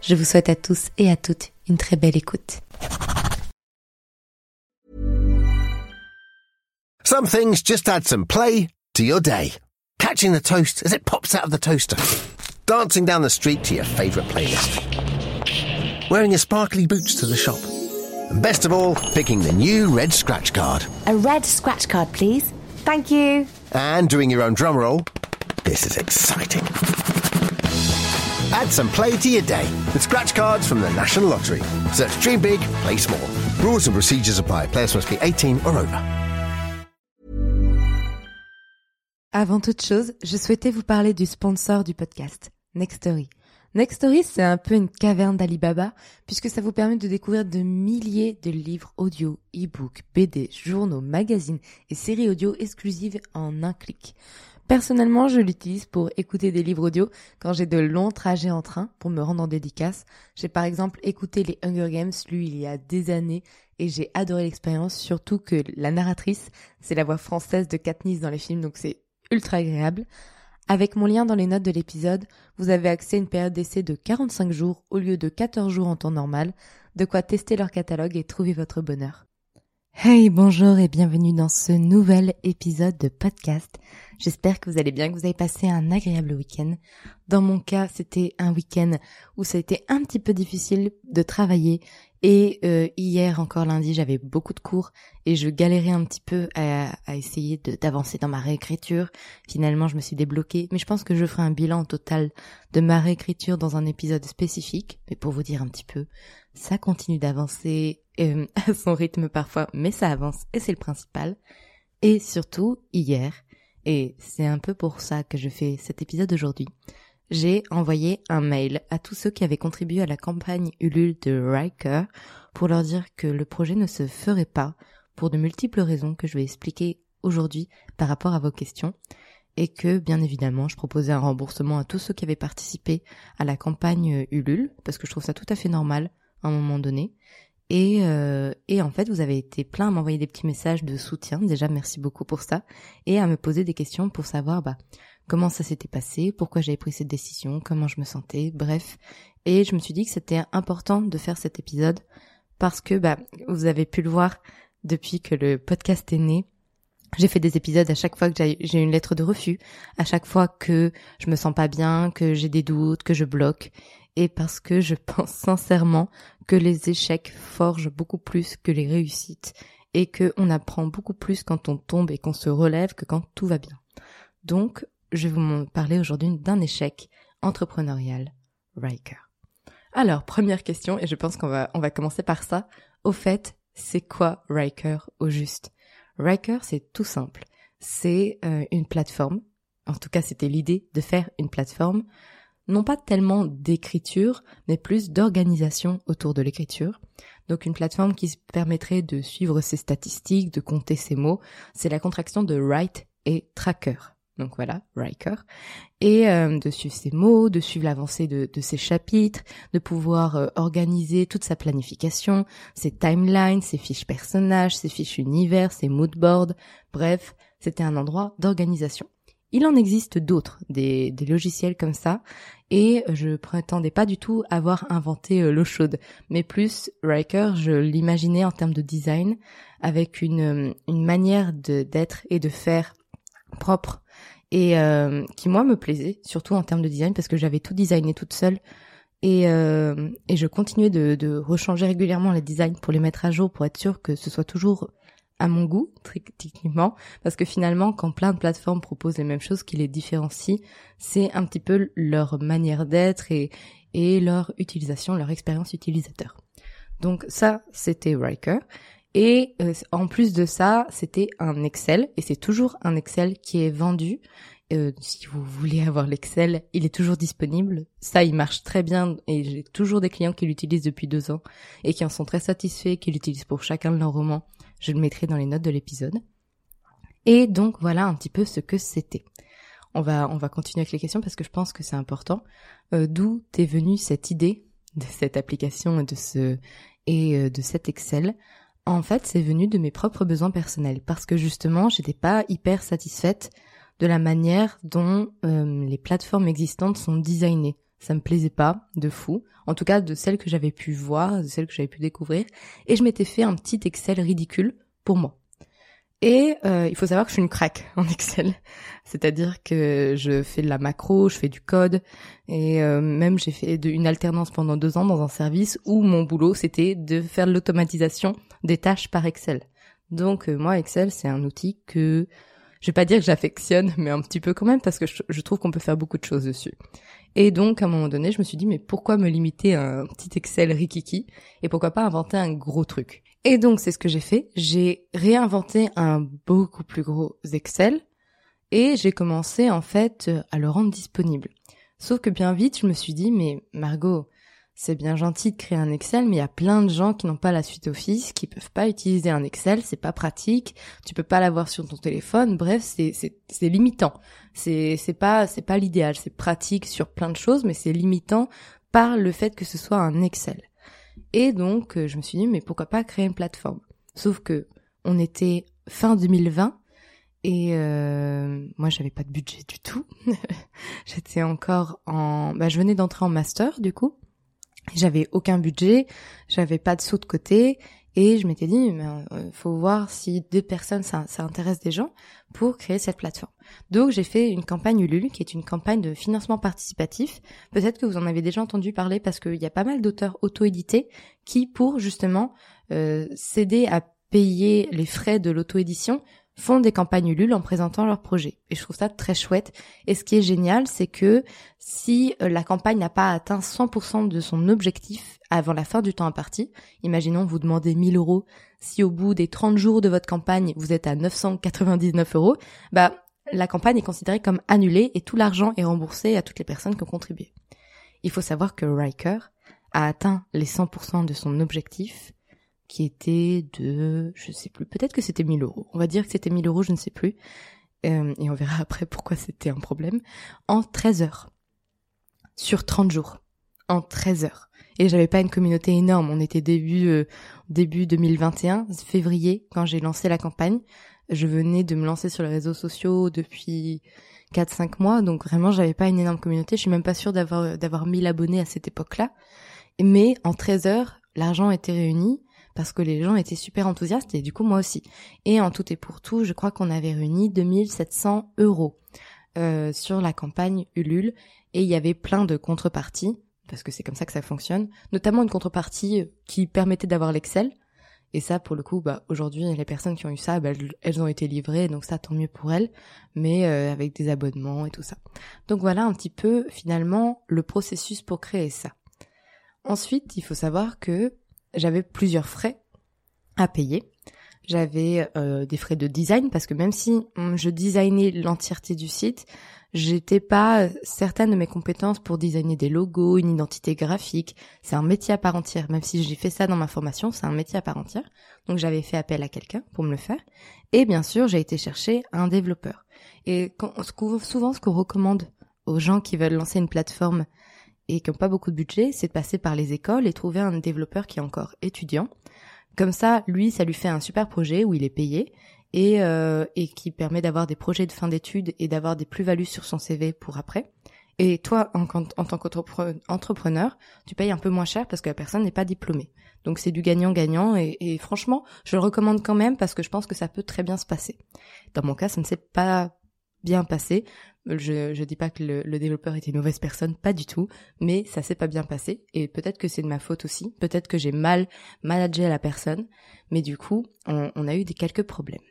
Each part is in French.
Je vous souhaite à tous et à toutes une très belle écoute. Some things just add some play to your day. Catching the toast as it pops out of the toaster. Dancing down the street to your favourite playlist. Wearing your sparkly boots to the shop. And best of all, picking the new red scratch card. A red scratch card, please. Thank you. And doing your own drum roll. This is exciting. Add some play to your day with scratch cards from the National Lottery. Search Dream Big, Play Small. Rules and procedures apply. Players must be 18 or over. Avant toute chose, je souhaitais vous parler du sponsor du podcast, Nextory. Nextory, c'est un peu une caverne d'Alibaba, puisque ça vous permet de découvrir de milliers de livres audio, e-books, BD, journaux, magazines et séries audio exclusives en un clic. Personnellement, je l'utilise pour écouter des livres audio quand j'ai de longs trajets en train pour me rendre en dédicace. J'ai par exemple écouté les Hunger Games, lu il y a des années, et j'ai adoré l'expérience, surtout que la narratrice, c'est la voix française de Katniss dans les films, donc c'est ultra agréable. Avec mon lien dans les notes de l'épisode, vous avez accès à une période d'essai de 45 jours au lieu de 14 jours en temps normal, de quoi tester leur catalogue et trouver votre bonheur. Hey, bonjour et bienvenue dans ce nouvel épisode de podcast. J'espère que vous allez bien, que vous avez passé un agréable week-end. Dans mon cas, c'était un week-end où ça a été un petit peu difficile de travailler et euh, hier encore lundi, j'avais beaucoup de cours et je galérais un petit peu à, essayer d'avancer dans ma réécriture. Finalement, je me suis débloquée, mais je pense que je ferai un bilan total de ma réécriture dans un épisode spécifique. Mais pour vous dire un petit peu, ça continue d'avancer euh, à son rythme parfois, mais ça avance et c'est le principal. Et surtout, hier, et c'est un peu pour ça que je fais cet épisode aujourd'hui, j'ai envoyé un mail à tous ceux qui avaient contribué à la campagne Ulule de Riker pour leur dire que le projet ne se ferait pas pour de multiples raisons que je vais expliquer aujourd'hui par rapport à vos questions et que bien évidemment je proposais un remboursement à tous ceux qui avaient participé à la campagne Ulule parce que je trouve ça tout à fait normal à un moment donné et, euh, et en fait, vous avez été plein à m'envoyer des petits messages de soutien. Déjà, merci beaucoup pour ça. Et à me poser des questions pour savoir bah, comment ça s'était passé, pourquoi j'avais pris cette décision, comment je me sentais, bref. Et je me suis dit que c'était important de faire cet épisode parce que bah, vous avez pu le voir depuis que le podcast est né. J'ai fait des épisodes à chaque fois que j'ai une lettre de refus, à chaque fois que je me sens pas bien, que j'ai des doutes, que je bloque et parce que je pense sincèrement que les échecs forgent beaucoup plus que les réussites et que on apprend beaucoup plus quand on tombe et qu'on se relève que quand tout va bien. Donc, je vais vous parler aujourd'hui d'un échec entrepreneurial, Riker. Alors, première question, et je pense qu'on va, commencer par ça. Au fait, c'est quoi Riker au juste? Riker, c'est tout simple. C'est euh, une plateforme. En tout cas, c'était l'idée de faire une plateforme non pas tellement d'écriture, mais plus d'organisation autour de l'écriture. Donc une plateforme qui permettrait de suivre ses statistiques, de compter ses mots. C'est la contraction de write et tracker. Donc voilà, Riker. Et euh, de suivre ses mots, de suivre l'avancée de, ses chapitres, de pouvoir euh, organiser toute sa planification, ses timelines, ses fiches personnages, ses fiches univers, ses moodboards. Bref, c'était un endroit d'organisation. Il en existe d'autres, des, des, logiciels comme ça, et je prétendais pas du tout avoir inventé euh, l'eau chaude, mais plus Riker, je l'imaginais en termes de design, avec une, euh, une manière d'être et de faire propre, et euh, qui moi me plaisait, surtout en termes de design, parce que j'avais tout designé toute seule, et, et je continuais de, de rechanger régulièrement les designs pour les mettre à jour, pour être sûr que ce soit toujours à mon goût, techniquement, parce que finalement, quand plein de plateformes proposent les mêmes choses, qui les différencient, c'est un petit peu leur manière d'être et, et leur utilisation, leur expérience utilisateur. Donc ça, c'était Riker. Et euh, en plus de ça, c'était un Excel, et c'est toujours un Excel qui est vendu Euh, si vous voulez avoir l'Excel, il est toujours disponible. Ça, il marche très bien et j'ai toujours des clients qui l'utilisent depuis deux ans et qui en sont très satisfaits, qui l'utilisent pour chacun de leurs romans. Je le mettrai dans les notes de l'épisode. Et donc voilà un petit peu ce que c'était. On va on va continuer avec les questions parce que je pense que c'est important. Euh, D'où est venue cette idée de cette application et de ce et euh, de cet Excel? En fait, c'est venu de mes propres besoins personnels parce que justement, j'étais pas hyper satisfaite de la manière dont euh, les plateformes existantes sont designées. Ça me plaisait pas de fou, en tout cas de celles que j'avais pu voir, de celles que j'avais pu découvrir, et je m'étais fait un petit Excel ridicule pour moi. Et euh, il faut savoir que je suis une craque en Excel, c'est-à-dire que je fais de la macro, je fais du code, et euh, même j'ai fait une alternance pendant deux ans dans un service où mon boulot c'était de faire l'automatisation des tâches par Excel. Donc moi Excel c'est un outil que je vais pas dire que j'affectionne, mais un petit peu quand même parce que je, trouve qu'on peut faire beaucoup de choses dessus. Et donc, à un moment donné, je me suis dit, mais pourquoi me limiter à un petit Excel rikiki et pourquoi pas inventer un gros truc? Et donc, c'est ce que j'ai fait. J'ai réinventé un beaucoup plus gros Excel et j'ai commencé en fait à le rendre disponible. Sauf que bien vite, je me suis dit, mais Margot, c'est bien gentil de créer un Excel, mais il y a plein de gens qui n'ont pas la suite Office, qui peuvent pas utiliser un Excel, c'est pas pratique, tu peux pas l'avoir sur ton téléphone, bref, c'est c'est limitant. C'est c'est pas c'est pas l'idéal, c'est pratique sur plein de choses, mais c'est limitant par le fait que ce soit un Excel. Et donc euh, je me suis dit mais pourquoi pas créer une plateforme? Sauf que on était fin 2020 et euh, moi j'avais pas de budget du tout. J'étais encore en bah je venais d'entrer en master du coup j'avais aucun budget, j'avais pas de sous de côté et je m'étais dit mais euh, faut voir si deux personnes ça, ça intéresse des gens pour créer cette plateforme. Donc j'ai fait une campagne Ulule qui est une campagne de financement participatif. Peut-être que vous en avez déjà entendu parler parce qu'il y a pas mal d'auteurs auto-édités qui pour justement euh, s'aider à payer les frais de l'auto-édition font des campagnes Ulule en présentant leurs projets. Et je trouve ça très chouette. Et ce qui est génial, c'est que si euh, la campagne n'a pas atteint 100% de son objectif avant la fin du temps imparti, imaginons vous demandez 1000 euros, si au bout des 30 jours de votre campagne, vous êtes à 999 euros, bah, la campagne est considérée comme annulée et tout l'argent est remboursé à toutes les personnes qui ont contribué. Il faut savoir que Riker a atteint les 100% de son objectif qui était de, je sais plus, peut-être que c'était 1000 euros. On va dire que c'était 1000 euros, je ne sais plus. Euh, et on verra après pourquoi c'était un problème. En 13 heures. Sur 30 jours. En 13 heures. Et j'avais pas une communauté énorme. On était début, euh, début 2021, février, quand j'ai lancé la campagne. Je venais de me lancer sur les réseaux sociaux depuis 4-5 mois. Donc vraiment, j'avais pas une énorme communauté. Je suis même pas sûre d'avoir, d'avoir 1000 abonnés à cette époque-là. Mais en 13 heures, l'argent était réuni parce que les gens étaient super enthousiastes et du coup moi aussi. Et en tout et pour tout, je crois qu'on avait réuni 2700 euros euh, sur la campagne Ulule et il y avait plein de contreparties parce que c'est comme ça que ça fonctionne, notamment une contrepartie qui permettait d'avoir l'Excel. Et ça, pour le coup, bah, aujourd'hui, les personnes qui ont eu ça, bah, elles ont été livrées, donc ça, tant mieux pour elles, mais euh, avec des abonnements et tout ça. Donc voilà un petit peu, finalement, le processus pour créer ça. Ensuite, il faut savoir que j'avais plusieurs frais à payer. J'avais euh, des frais de design parce que même si hum, je designais l'entièreté du site, j'étais pas certaine de mes compétences pour designer des logos, une identité graphique. C'est un métier à part entière. Même si j'ai fait ça dans ma formation, c'est un métier à part entière. Donc j'avais fait appel à quelqu'un pour me le faire. Et bien sûr, j'ai été chercher un développeur. Et quand, souvent, ce qu'on recommande aux gens qui veulent lancer une plateforme et qui n'ont pas beaucoup de budget, c'est de passer par les écoles et trouver un développeur qui est encore étudiant. Comme ça, lui, ça lui fait un super projet où il est payé et, euh, et qui permet d'avoir des projets de fin d'études et d'avoir des plus-values sur son CV pour après. Et toi, en, tant qu'entrepreneur, tu payes un peu moins cher parce que la personne n'est pas diplômée. Donc c'est du gagnant-gagnant et, et, franchement, je le recommande quand même parce que je pense que ça peut très bien se passer. Dans mon cas, ça ne s'est pas bien passé. Je, je dis pas que le, développeur était une mauvaise personne, pas du tout, mais ça s'est pas bien passé et peut-être que c'est de ma faute aussi, peut-être que j'ai mal managé la personne, mais du coup, on, a eu des quelques problèmes.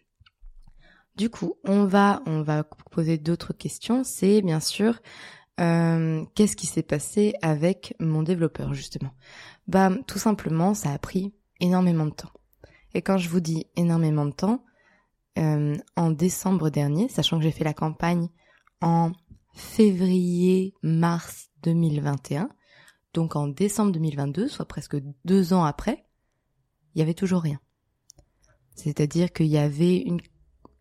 Du coup, on va on va poser d'autres questions. C'est bien sûr euh, qu'est-ce qui s'est passé avec mon développeur justement? Bah tout simplement, ça a pris énormément de temps. Et quand je vous dis énormément de temps, euh, en décembre dernier, sachant que j'ai fait la campagne en février-mars 2021. Donc en décembre 2022, soit presque deux ans après, il y avait toujours rien. C'est-à-dire qu'il y avait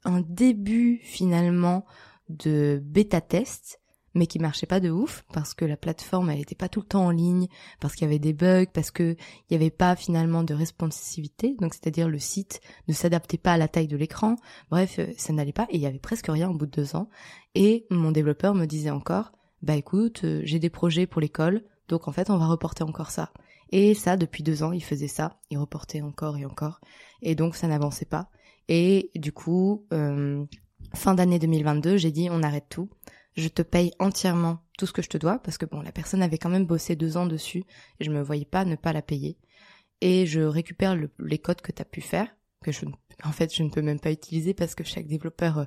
un début finalement de bêta test mais qui marchait pas de ouf parce que la plateforme elle était pas tout le temps en ligne, parce qu'il y avait des bugs, parce que il y avait pas finalement de responsivité, donc c'est-à-dire le site ne s'adaptait pas à la taille de l'écran. Bref, euh, ça n'allait pas et il y avait presque rien au bout de deux ans. Et mon développeur me disait encore, bah écoute, euh, j'ai des projets pour l'école, donc en fait on va reporter encore ça. Et ça, depuis deux ans, il faisait ça, il reportait encore et encore, et donc ça n'avançait pas. Et du coup, euh, fin d'année 2022, j'ai dit on arrête tout je te paye entièrement tout ce que je te dois, parce que bon, la personne avait quand même bossé deux ans dessus, et je me voyais pas ne pas la payer. Et je récupère les codes que tu as pu faire, que je, en fait, je ne peux même pas utiliser parce que chaque développeur euh,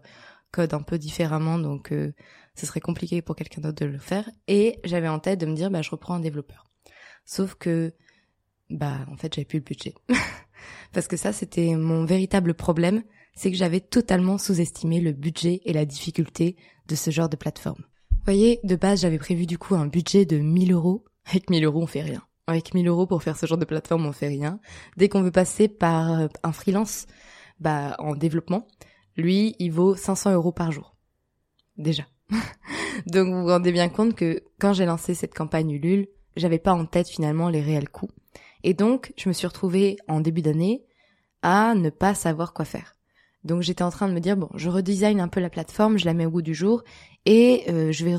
code un peu différemment, donc euh, ce serait compliqué pour quelqu'un d'autre de le faire. Et j'avais en tête de me dire, bah, je reprends un développeur. Sauf que, bah, en fait, j'avais plus le budget. parce que ça, c'était mon véritable problème, c'est que j'avais totalement sous-estimé le budget et la difficulté de ce genre de plateforme. Vous voyez, de base, j'avais prévu du coup un budget de 1000 euros. Avec 1000 euros, on fait rien. Avec 1000 euros pour faire ce genre de plateforme, on fait rien. Dès qu'on veut passer par euh, un freelance, bah, en développement, lui, il vaut 500 euros par jour. Déjà. Donc vous vous rendez bien compte que quand j'ai lancé cette campagne Ulule, j'avais pas en tête finalement les réels coûts. Et donc, je me suis retrouvée en début d'année à ne pas savoir quoi faire. Donc j'étais en train de me dire bon, je redesign un peu la plateforme, je la mets au goût du jour et euh, je vais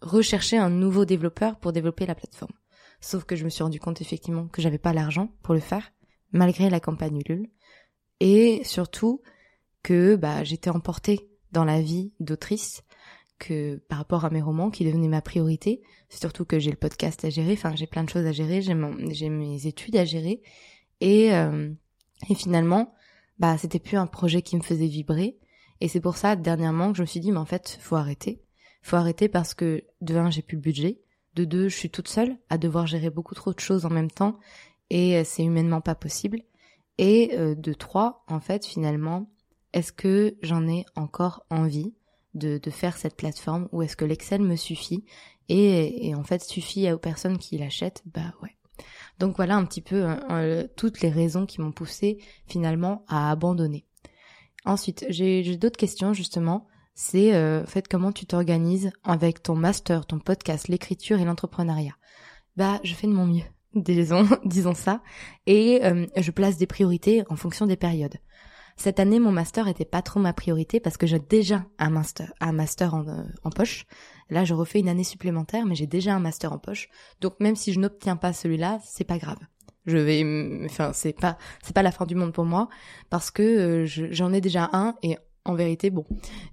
rechercher un nouveau développeur pour développer la plateforme. Sauf que je me suis rendu compte effectivement que j'avais pas l'argent pour le faire, malgré la campagne Ulule, et surtout que bah j'étais emportée dans la vie d'autrice que par rapport à mes romans qui devenaient ma priorité, surtout que j'ai le podcast à gérer, enfin j'ai plein de choses à gérer, j'ai mes études à gérer. Et euh, et finalement bah c'était plus un projet qui me faisait vibrer. Et c'est pour ça dernièrement que je me suis dit mais en fait faut arrêter. Faut arrêter parce que de un j'ai plus le budget. De deux je suis toute seule à devoir gérer beaucoup trop de choses en même temps. Et euh, c'est humainement pas possible. Et euh, de trois en fait finalement est-ce que j'en ai encore envie de, de faire cette plateforme ou est-ce que l'Excel me suffit? Et, et en fait suffit aux personnes qui l'achètent? Bah ouais donc voilà un petit peu hein, euh, toutes les raisons qui m'ont poussé finalement à abandonner. Ensuite, j'ai d'autres questions justement. C'est euh, fait comment tu t'organises avec ton master, ton podcast, l'écriture et l'entrepreneuriat? Bah, je fais de mon mieux, disons, disons ça, et euh, je place des priorités en fonction des périodes. Cette année, mon master était pas trop ma priorité parce que j'ai déjà un master, un master en, euh, en poche. Là, je refais une année supplémentaire, mais j'ai déjà un master en poche. Donc, même si je n'obtiens pas celui-là, c'est pas grave. Je vais, enfin, c'est pas, c'est pas la fin du monde pour moi parce que euh, j'en ai déjà un et en vérité, bon,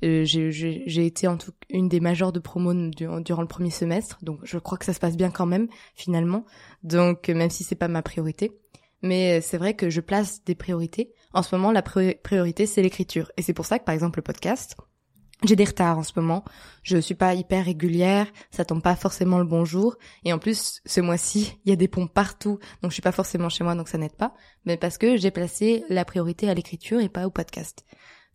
euh, j'ai été en tout une des majeures de promo durant le premier semestre, donc je crois que ça se passe bien quand même finalement. Donc même si c'est pas ma priorité, mais c'est vrai que je place des priorités. En ce moment, la priorité, c'est l'écriture. Et c'est pour ça que, par exemple, le podcast, j'ai des retards en ce moment. Je suis pas hyper régulière, ça tombe pas forcément le bon jour. Et en plus, ce mois-ci, il y a des ponts partout, donc je suis pas forcément chez moi, donc ça n'aide pas. Mais parce que j'ai placé la priorité à l'écriture et pas au podcast.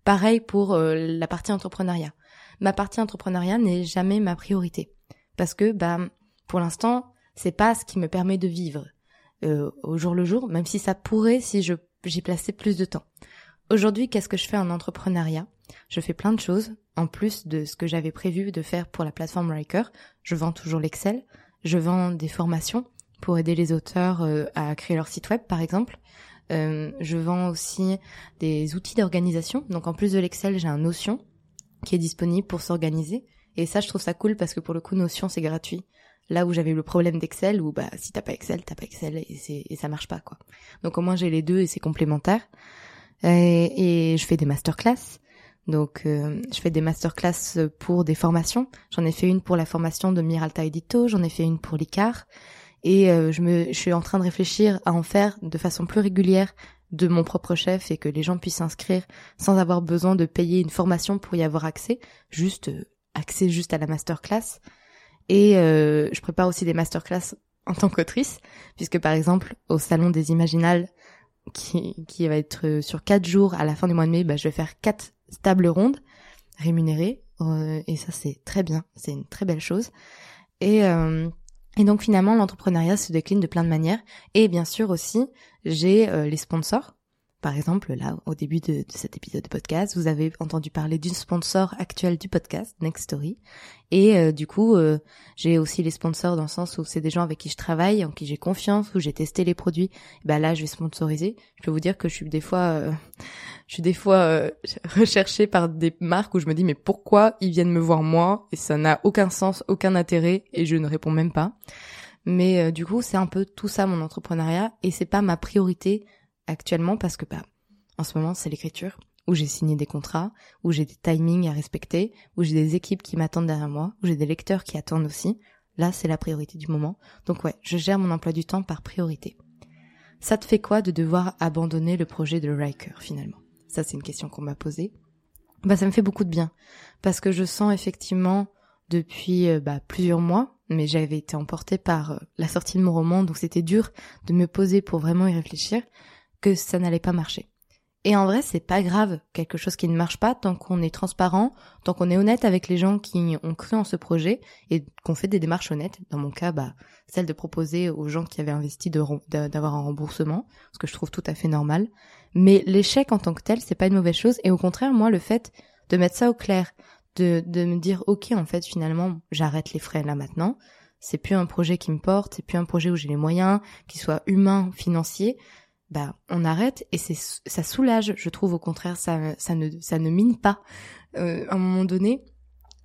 Pareil pour euh, la partie entrepreneuriat. Ma partie entrepreneuriat n'est jamais ma priorité. Parce que, bah, pour l'instant, c'est pas ce qui me permet de vivre. Euh, au jour le jour, même si ça pourrait si je j'y plaçais plus de temps. Aujourd'hui, qu'est-ce que je fais en entrepreneuriat? Je fais plein de choses, en plus de ce que j'avais prévu de faire pour la plateforme Riker. Je vends toujours l'Excel, je vends des formations pour aider les auteurs euh, à créer leur site web, par exemple. Euh, je vends aussi des outils d'organisation. Donc en plus de l'Excel, j'ai un Notion qui est disponible pour s'organiser. Et ça, je trouve ça cool parce que pour le coup, Notion, c'est gratuit. Là où j'avais le problème d'Excel, où bah si t'as pas Excel, t'as pas Excel et, c'est, et ça marche pas quoi. Donc au moins j'ai les deux et c'est complémentaire. Et, et, je fais des masterclass. Donc euh, je fais des masterclass pour des formations. J'en ai fait une pour la formation de Miralta Edito, j'en ai fait une pour l'ICAR. Et euh, je, me, je suis en train de réfléchir à en faire de façon plus régulière de mon propre chef et que les gens puissent s'inscrire sans avoir besoin de payer une formation pour y avoir accès, juste euh, accès juste à la masterclass. Et euh, je prépare aussi des masterclass en tant qu'autrice, puisque par exemple au salon des Imaginales, qui, qui va être sur quatre jours à la fin du mois de mai, bah, je vais faire quatre tables rondes rémunéré euh, et ça c'est très bien, c'est une très belle chose. Et euh, et donc finalement l'entrepreneuriat se décline de plein de manières. Et bien sûr aussi j'ai les sponsors par exemple, là, au début de, cet épisode de podcast, vous avez entendu parler d'une sponsor actuelle du podcast, Next Story. Et euh, du coup, euh, j'ai aussi les sponsors dans le sens où c'est des gens avec qui je travaille, en qui j'ai confiance, où j'ai testé les produits. bah là, je vais sponsoriser. Je peux vous dire que je suis des fois, euh, je suis des fois recherchée par des marques où je me dis mais pourquoi ils viennent me voir moi? Et ça n'a aucun sens, aucun intérêt et je ne réponds même pas. Mais du coup, c'est un peu tout ça mon entrepreneuriat et c'est pas ma priorité actuellement parce que bah, en ce moment c'est l'écriture où j'ai signé des contrats, où j'ai des timings à respecter, où j'ai des équipes qui m'attendent derrière moi, où j'ai des lecteurs qui attendent aussi. Là, c'est la priorité du moment. Donc ouais, je gère mon emploi du temps par priorité. Ça te fait quoi de devoir abandonner le projet de Riker finalement? Ça, c'est une question qu'on m'a posée. Bah, ça me fait beaucoup de bien parce que je sens effectivement depuis euh, bah, plusieurs mois, mais j'avais été emportée par euh, la sortie de mon roman, donc c'était dur de me poser pour vraiment y réfléchir que ça n'allait pas marcher. Et en vrai, c'est pas grave, quelque chose qui ne marche pas tant qu'on est transparent, tant qu'on est honnête avec les gens qui ont cru en ce projet et qu'on fait des démarches honnêtes. Dans mon cas, bah, celle de proposer aux gens qui avaient investi d'avoir un remboursement, ce que je trouve tout à fait normal. Mais l'échec en tant que tel, c'est pas une mauvaise chose. Et au contraire, moi, le fait de mettre ça au clair, de, de me dire, ok, en fait, finalement, j'arrête les frais là maintenant. C'est plus un projet qui me porte, c'est plus un projet où j'ai les moyens, qui soit humain, financier bah on arrête et ça soulage je trouve au contraire ça ça ne ça ne mine pas. Euh, à un moment donné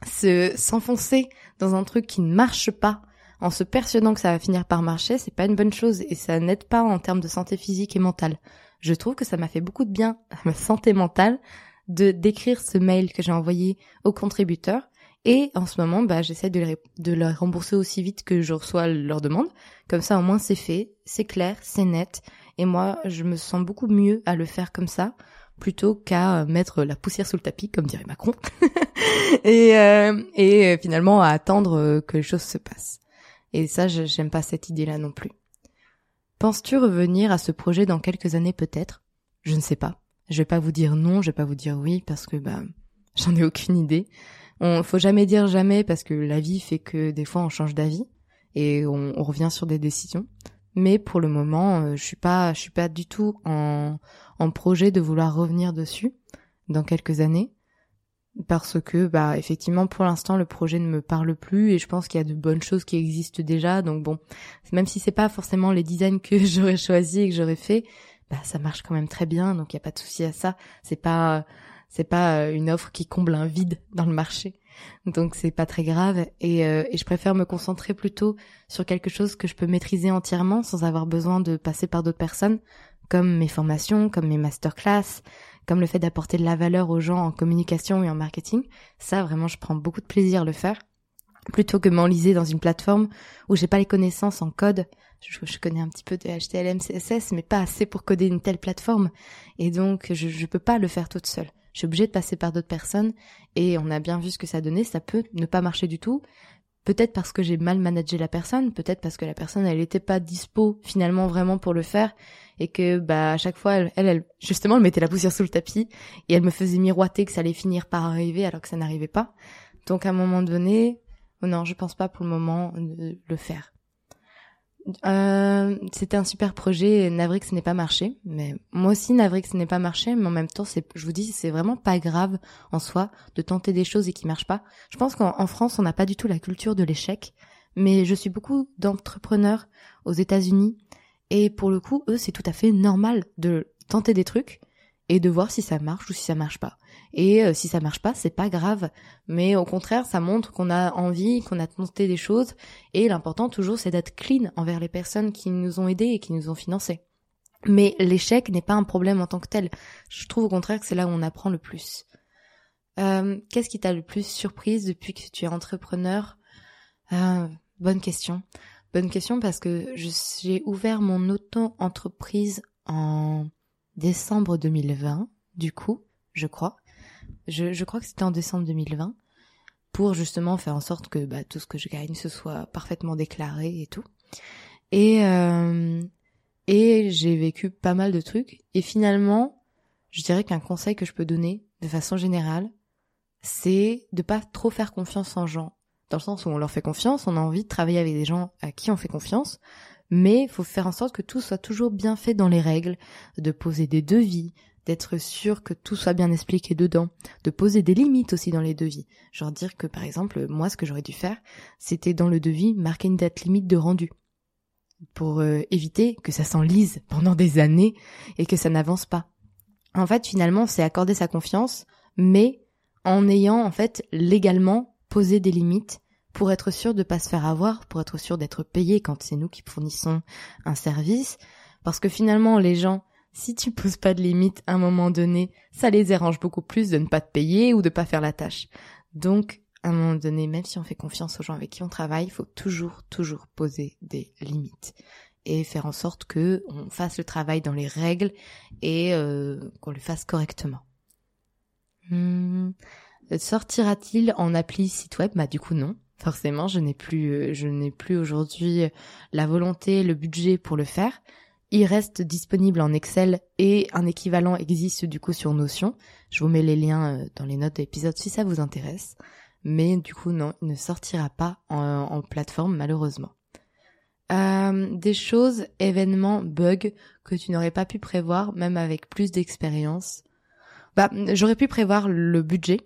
se s'enfoncer dans un truc qui ne marche pas en se persuadant que ça va finir par marcher c'est pas une bonne chose et ça n'aide pas en termes de santé physique et mentale. Je trouve que ça m'a fait beaucoup de bien à ma santé mentale de d'écrire ce mail que j'ai envoyé aux contributeurs et en ce moment, bah, j'essaie de, les, de leur rembourser aussi vite que je reçois leur demande. Comme ça, au moins, c'est fait, c'est clair, c'est net. Et moi, je me sens beaucoup mieux à le faire comme ça plutôt qu'à mettre la poussière sous le tapis, comme dirait Macron, et, euh, et finalement à attendre que les choses se passent. Et ça, j'aime pas cette idée-là non plus. Penses-tu revenir à ce projet dans quelques années peut-être? Je ne sais pas. Je vais pas vous dire non, je vais pas vous dire oui parce que bah j'en ai aucune idée. On faut jamais dire jamais parce que la vie fait que des fois on change d'avis et on, on revient sur des décisions. Mais pour le moment, euh, je suis pas, je suis pas du tout en, en projet de vouloir revenir dessus dans quelques années parce que bah effectivement pour l'instant le projet ne me parle plus et je pense qu'il y a de bonnes choses qui existent déjà. Donc bon même si c'est pas forcément les designs que j'aurais choisi et que j'aurais fait bah ça marche quand même très bien. Donc il y a pas de souci à ça. C'est pas c'est pas euh, une offre qui comble un vide dans le marché donc c'est pas très grave et, euh, et, je préfère me concentrer plutôt sur quelque chose que je peux maîtriser entièrement sans avoir besoin de passer par d'autres personnes, comme mes formations, comme mes masterclass, comme le fait d'apporter de la valeur aux gens en communication et en marketing. Ça vraiment je prends beaucoup de plaisir à le faire plutôt que m'enliser dans une plateforme où j'ai pas les connaissances en code. Je, connais un petit peu de HTML, CSS, mais pas assez pour coder une telle plateforme. Et donc, je, je peux pas le faire toute seule je suis obligée de passer par d'autres personnes et on a bien vu ce que ça donnait, ça peut ne pas marcher du tout. Peut-être parce que j'ai mal managé la personne, peut-être parce que la personne elle était pas dispo finalement vraiment pour le faire et que bah à chaque fois elle, elle, justement elle mettait la poussière sous le tapis et elle me faisait miroiter que ça allait finir par arriver alors que ça n'arrivait pas. Donc à un moment donné, non, je pense pas pour le moment de le faire. Euh, c'était un super projet. Navrix n'est pas marché, mais moi aussi Navrix n'est pas marché. Mais en même temps, c'est, je vous dis, c'est vraiment pas grave en soi de tenter des choses et qui marchent pas. Je pense qu'en France, on n'a pas du tout la culture de l'échec, mais je suis beaucoup d'entrepreneurs aux États-Unis et pour le coup, eux, c'est tout à fait normal de tenter des trucs et de voir si ça marche ou si ça marche pas. Et euh, si ça marche pas, c'est pas grave, mais au contraire, ça montre qu'on a envie, qu'on a tenté des choses et l'important toujours c'est d'être clean envers les personnes qui nous ont aidés et qui nous ont financés. Mais l'échec n'est pas un problème en tant que tel. Je trouve au contraire que c'est là où on apprend le plus. Euh, Qu'est-ce qui t'a le plus surprise depuis que tu es entrepreneur? Euh, Bonne question. Bonne question parce que j'ai ouvert mon auto-entreprise en décembre 2020, du coup, je crois. Je, crois que c'était en décembre 2020, pour justement faire en sorte que bah, tout ce que je gagne ce soit parfaitement déclaré et tout. Et, euh, et j'ai vécu pas mal de trucs. Et finalement, je dirais qu'un conseil que je peux donner de façon générale, c'est de pas trop faire confiance en gens. Dans le sens où on leur fait confiance, on a envie de travailler avec des gens à qui on fait confiance, mais il faut faire en sorte que tout soit toujours bien fait dans les règles, de poser des devis, d'être sûr que tout soit bien expliqué dedans, de poser des limites aussi dans les devis. Genre dire que par exemple, moi ce que j'aurais dû faire, c'était dans le devis marquer une date limite de rendu pour euh, éviter que ça s'enlise pendant des années et que ça n'avance pas. En fait, finalement, c'est accorder sa confiance, mais en ayant en fait légalement posé des limites pour être sûr de pas se faire avoir, pour être sûr d'être payé quand c'est nous qui fournissons un service, parce que finalement les gens, si tu poses pas de limites à un moment donné, ça les arrange beaucoup plus de ne pas te payer ou de pas faire la tâche. Donc à un moment donné, même si on fait confiance aux gens avec qui on travaille, il faut toujours, toujours poser des limites et faire en sorte que on fasse le travail dans les règles et euh, qu'on le fasse correctement. Hmm. Sortira-t-il en appli site web? Bah du coup non. Forcément, je n'ai plus, euh, je n'ai plus aujourd'hui la volonté, le budget pour le faire. Il reste disponible en Excel et un équivalent existe du coup sur Notion. Je vous mets les liens euh, dans les notes de l'épisode si ça vous intéresse. Mais du coup, non, il ne sortira pas en, plateforme malheureusement. Euh, des choses, événements, bugs que tu n'aurais pas pu prévoir, même avec plus d'expérience. Bah, j'aurais pu prévoir le budget,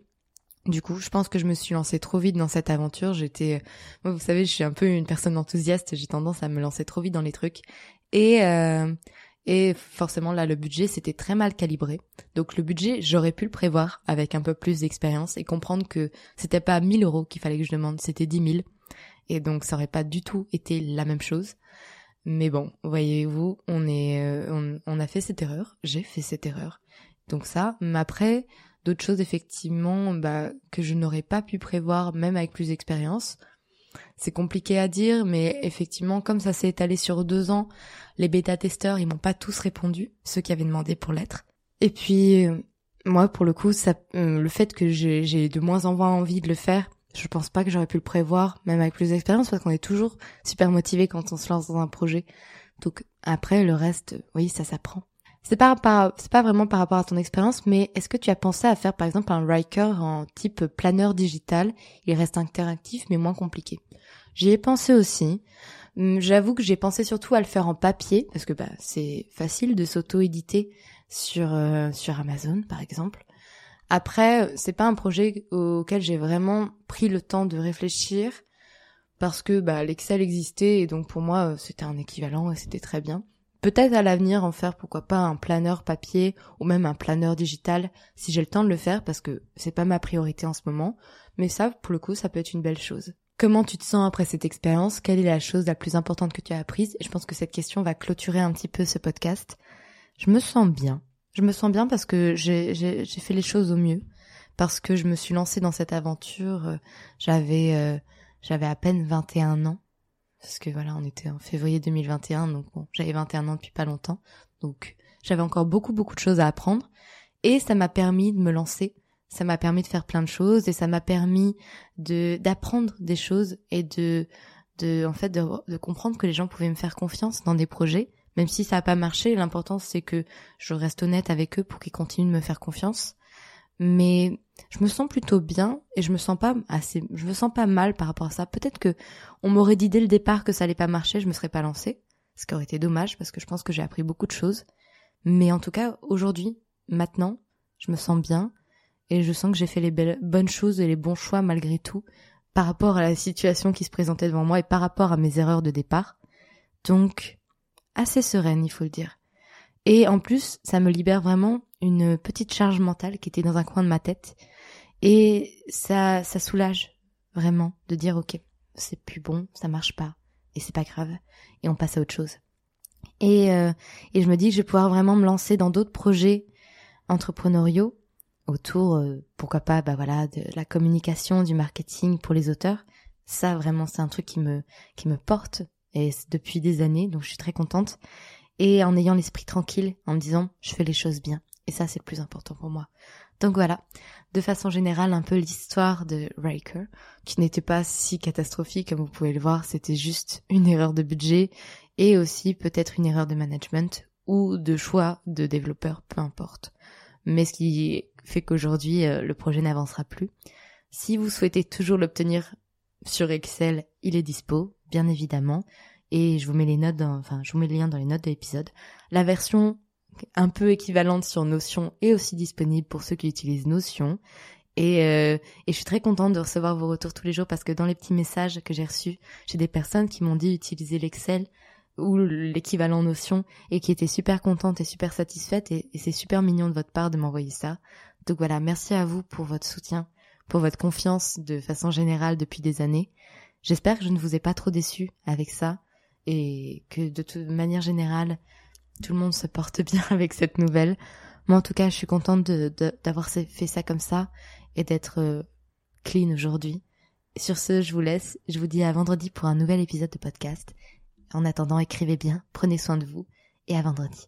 du coup, je pense que je me suis lancée trop vite dans cette aventure. J'étais, vous savez, je suis un peu une personne enthousiaste. J'ai tendance à me lancer trop vite dans les trucs. Et euh, et forcément là, le budget c'était très mal calibré. Donc le budget, j'aurais pu le prévoir avec un peu plus d'expérience et comprendre que c'était pas 1000 euros qu'il fallait que je demande, c'était 10 000. Et donc ça aurait pas du tout été la même chose. Mais bon, voyez-vous, on est, euh, on, on a fait cette erreur. J'ai fait cette erreur. Donc ça, mais après d'autres choses effectivement bah, que je n'aurais pas pu prévoir même avec plus d'expérience. C'est compliqué à dire, mais effectivement, comme ça s'est étalé sur deux ans, les bêta-testeurs, ils m'ont pas tous répondu, ceux qui avaient demandé pour l'être. Et puis, euh, moi, pour le coup, ça, euh, le fait que j'ai de moins en moins envie de le faire, je pense pas que j'aurais pu le prévoir, même avec plus d'expérience, parce qu'on est toujours super motivé quand on se lance dans un projet. Donc après, le reste, oui, ça s'apprend. C'est pas c'est pas vraiment par rapport à ton expérience, mais est-ce que tu as pensé à faire par exemple un Riker en type planeur digital? Il reste interactif mais moins compliqué. J'y ai pensé aussi. Hum, j'avoue que j'ai pensé surtout à le faire en papier parce que bah c'est facile de s'auto-éditer sur euh, sur Amazon par exemple. Après, c'est pas un projet auquel j'ai vraiment pris le temps de réfléchir parce que bah l'Excel existait et donc pour moi c'était un équivalent et c'était très bien. Peut-être à l'avenir en faire pourquoi pas un planeur papier ou même un planeur digital si j'ai le temps de le faire parce que c'est pas ma priorité en ce moment. Mais ça, pour le coup, ça peut être une belle chose. Comment tu te sens après cette expérience? Quelle est la chose la plus importante que tu as apprise? Et je pense que cette question va clôturer un petit peu ce podcast. Je me sens bien. Je me sens bien parce que j'ai fait les choses au mieux. Parce que je me suis lancée dans cette aventure. Euh, j'avais euh, j'avais à peine 21 ans parce que voilà, on était en février 2021, donc bon, j'avais 21 ans depuis pas longtemps, donc j'avais encore beaucoup beaucoup de choses à apprendre, et ça m'a permis de me lancer, ça m'a permis de faire plein de choses, et ça m'a permis de d'apprendre des choses et de de en fait de, de comprendre que les gens pouvaient me faire confiance dans des projets, même si ça n'a pas marché. L'important c'est que je reste honnête avec eux pour qu'ils continuent de me faire confiance. Mais je me sens plutôt bien et je me sens pas assez, je me sens pas mal par rapport à ça. Peut-être que on m'aurait dit dès le départ que ça allait pas marcher, je me serais pas lancée, ce qui aurait été dommage parce que je pense que j'ai appris beaucoup de choses. Mais en tout cas, aujourd'hui, maintenant, je me sens bien et je sens que j'ai fait les belles, bonnes choses et les bons choix malgré tout par rapport à la situation qui se présentait devant moi et par rapport à mes erreurs de départ. Donc, assez sereine, il faut le dire. Et en plus, ça me libère vraiment une petite charge mentale qui était dans un coin de ma tête. Et ça, ça soulage vraiment de dire ok, c'est plus bon, ça marche pas, et c'est pas grave, et on passe à autre chose. Et, euh, et je me dis que je vais pouvoir vraiment me lancer dans d'autres projets entrepreneuriaux autour, euh, pourquoi pas, bah voilà, de la communication, du marketing pour les auteurs. Ça vraiment, c'est un truc qui me qui me porte et depuis des années, donc je suis très contente. Et en ayant l'esprit tranquille, en me disant je fais les choses bien. Et ça, c'est le plus important pour moi. Donc voilà, de façon générale, un peu l'histoire de Riker, qui n'était pas si catastrophique comme vous pouvez le voir, c'était juste une erreur de budget et aussi peut-être une erreur de management ou de choix de développeur, peu importe. mais ce qui fait qu'aujourd'hui euh, le projet n'avancera plus. Si vous souhaitez toujours l'obtenir sur Excel, il est dispo, bien évidemment, et je vous mets les notes, enfin je vous mets le lien dans les notes de l'épisode. La version un peu équivalente sur Notion est aussi disponible pour ceux qui utilisent Notion. Et, euh, et je suis très contente de recevoir vos retours tous les jours parce que dans les petits messages que j'ai reçus, j'ai des personnes qui m'ont dit utiliser l'Excel ou l'équivalent Notion et qui étaient super contentes et super satisfaites et, et c'est super mignon de votre part de m'envoyer ça. Donc voilà, merci à vous pour votre soutien, pour votre confiance de façon générale depuis des années. J'espère que je ne vous ai pas trop déçu avec ça et que de toute manière générale, tout le monde se porte bien avec cette nouvelle. Moi, en tout cas, je suis contente d'avoir de, fait ça comme ça et d'être euh, clean aujourd'hui. Sur ce, je vous laisse. Je vous dis à vendredi pour un nouvel épisode de podcast. En attendant, écrivez bien, prenez soin de vous et à vendredi.